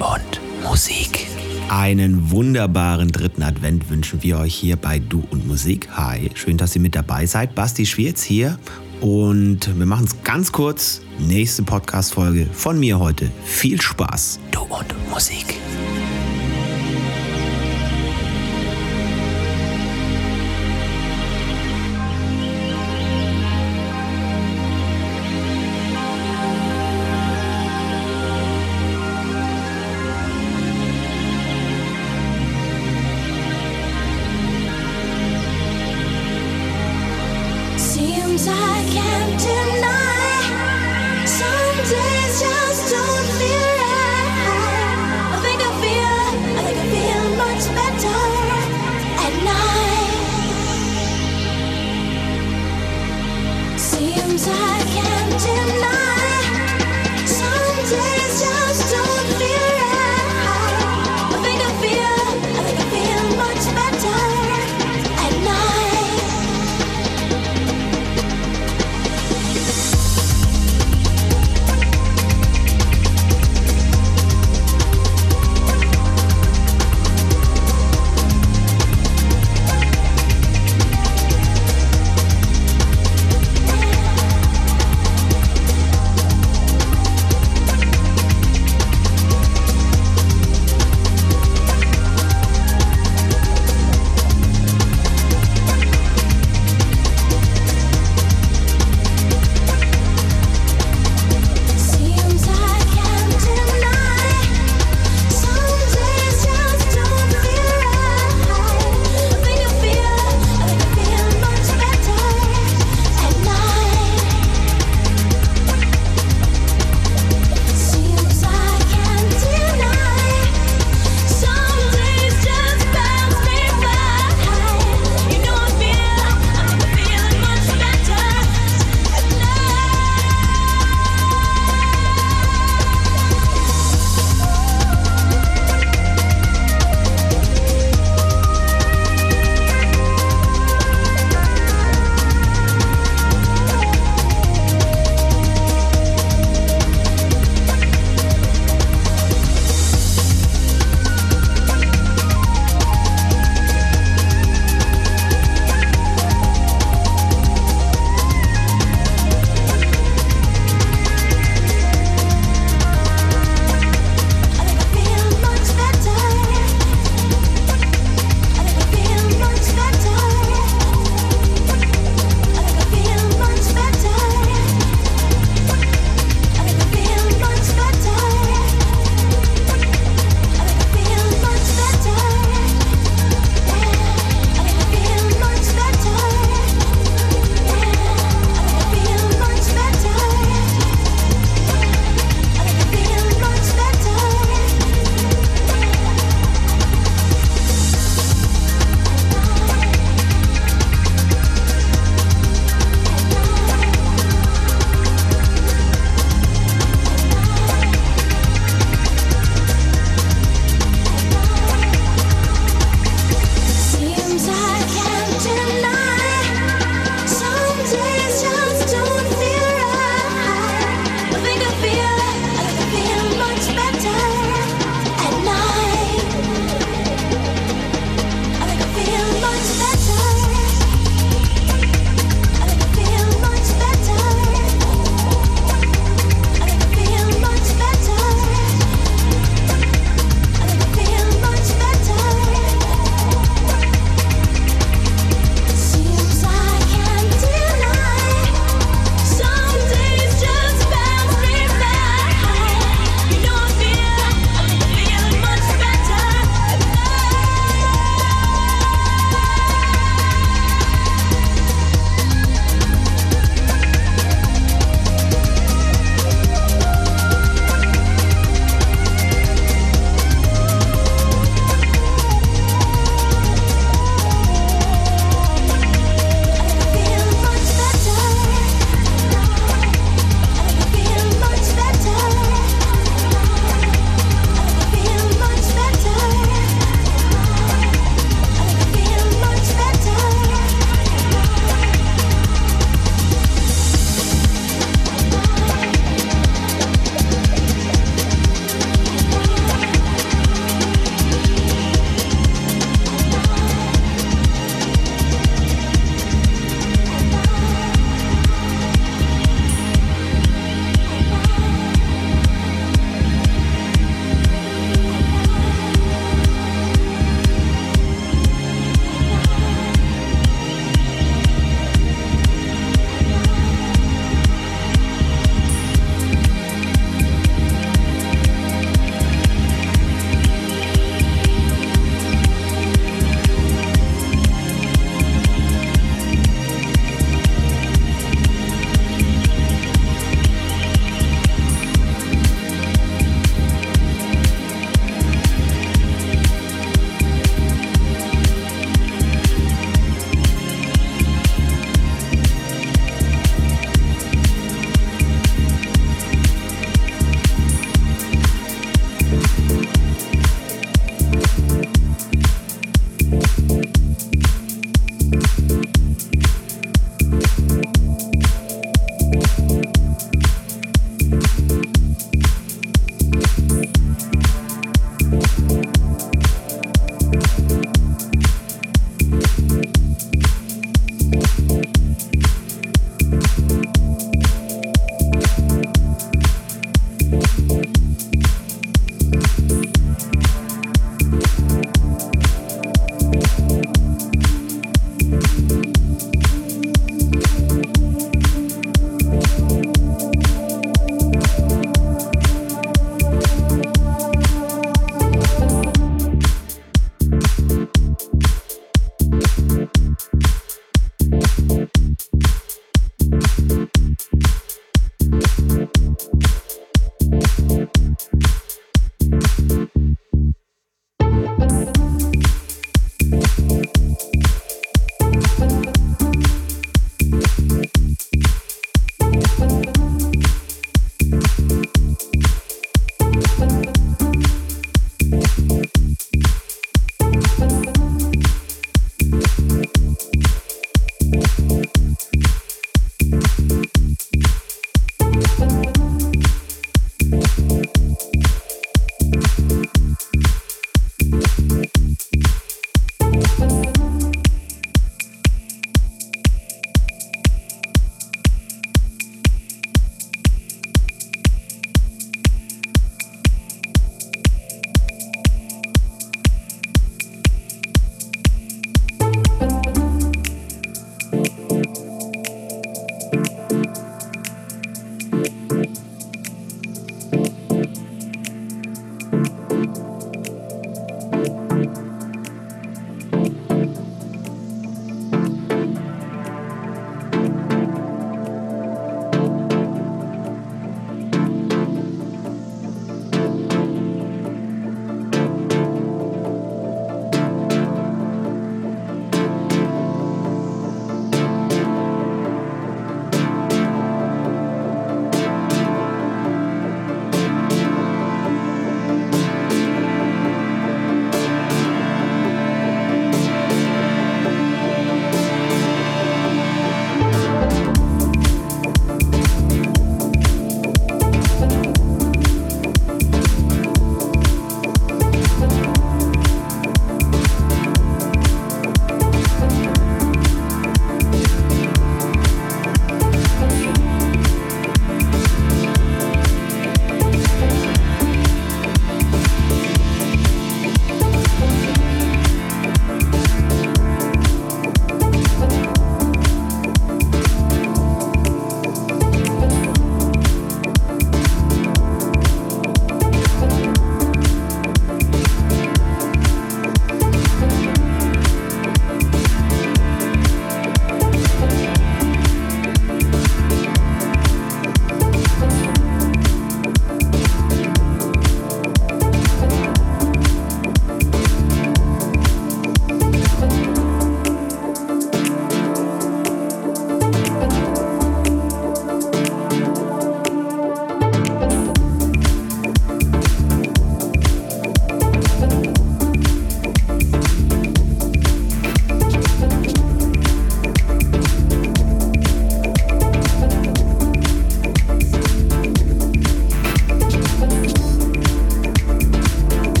und Musik. Einen wunderbaren dritten Advent wünschen wir euch hier bei Du und Musik. Hi, schön, dass ihr mit dabei seid. Basti Schwierz hier und wir machen es ganz kurz. Nächste Podcast-Folge von mir heute. Viel Spaß. Du und Musik.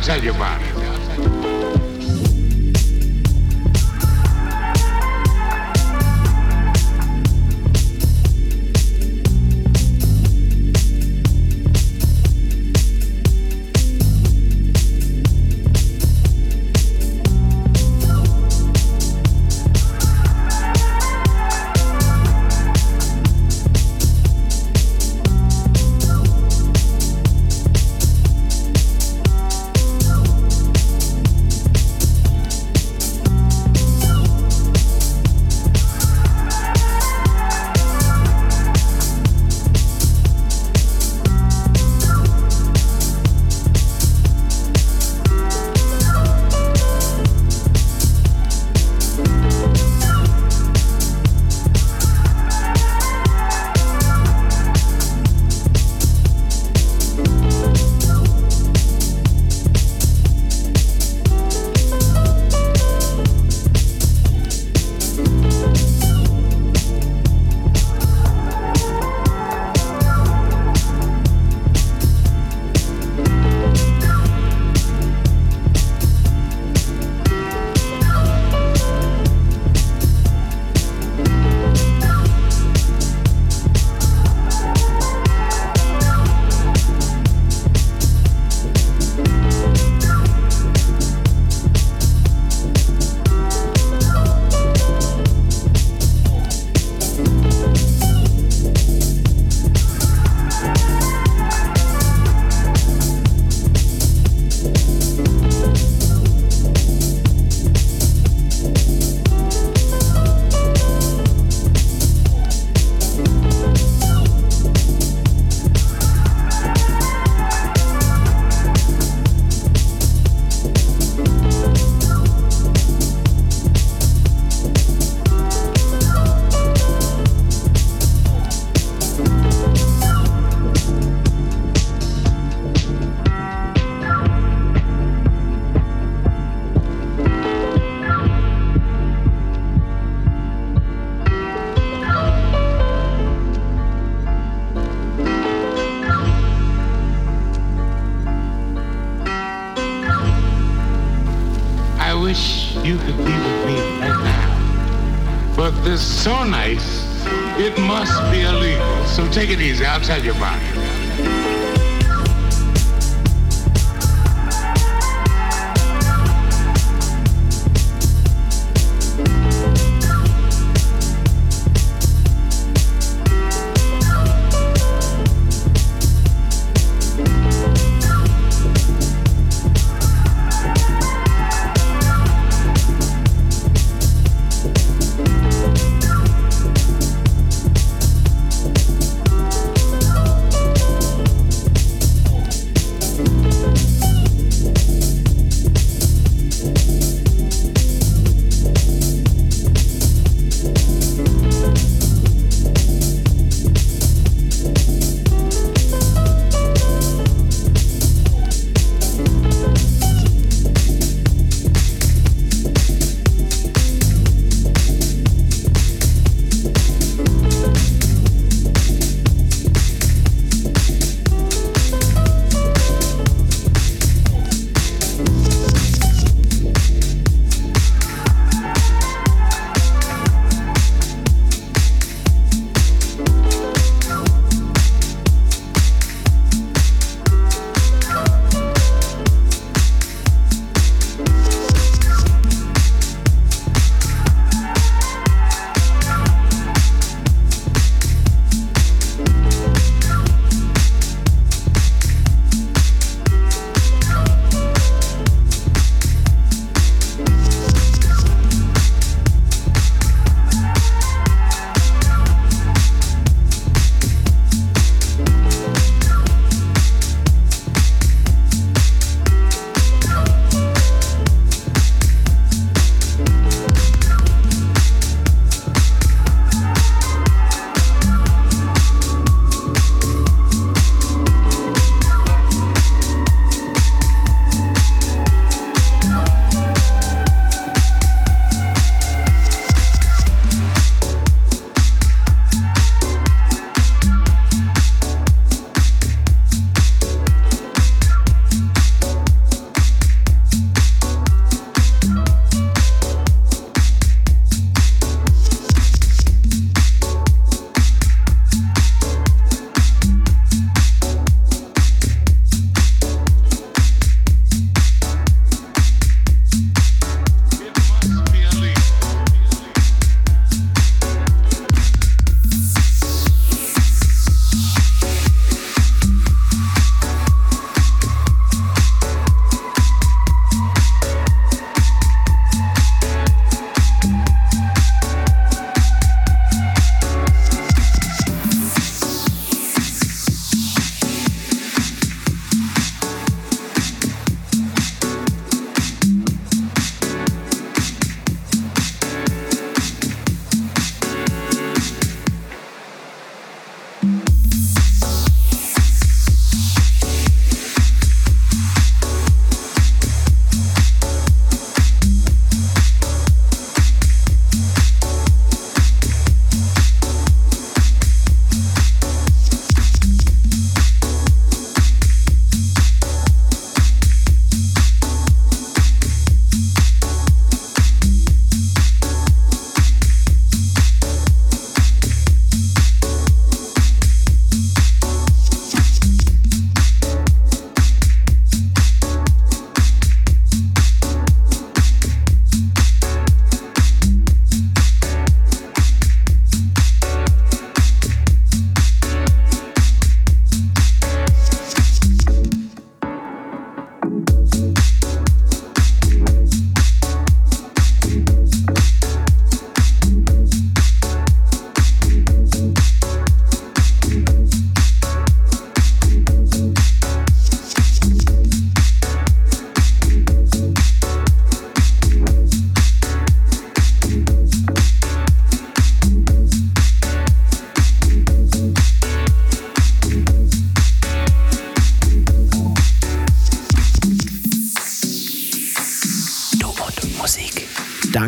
I'll tell you about wish you could be with me right now. But this is so nice, it must be illegal. So take it easy. I'll tell you about it.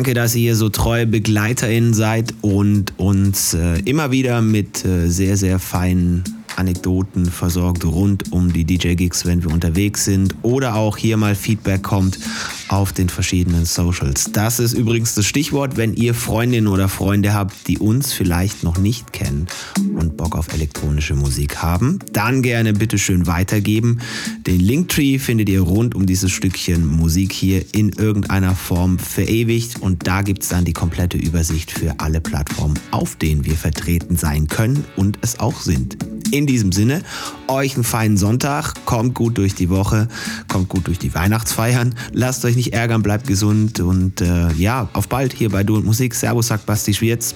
Danke, dass ihr so treue BegleiterInnen seid und uns äh, immer wieder mit äh, sehr, sehr feinen Anekdoten versorgt rund um die DJ-Gigs, wenn wir unterwegs sind oder auch hier mal Feedback kommt auf den verschiedenen Socials. Das ist übrigens das Stichwort, wenn ihr Freundinnen oder Freunde habt, die uns vielleicht noch nicht kennen und Bock auf elektronische Musik haben, dann gerne bitte schön weitergeben. Den Linktree findet ihr rund um dieses Stückchen Musik hier in irgendeiner Form verewigt und da gibt es dann die komplette Übersicht für alle Plattformen, auf denen wir vertreten sein können und es auch sind. In diesem Sinne, euch einen feinen Sonntag, kommt gut durch die Woche, kommt gut durch die Weihnachtsfeiern, lasst euch nicht ärgern, bleibt gesund und äh, ja, auf bald hier bei Du und Musik. Servus, sagt Basti Schwierz.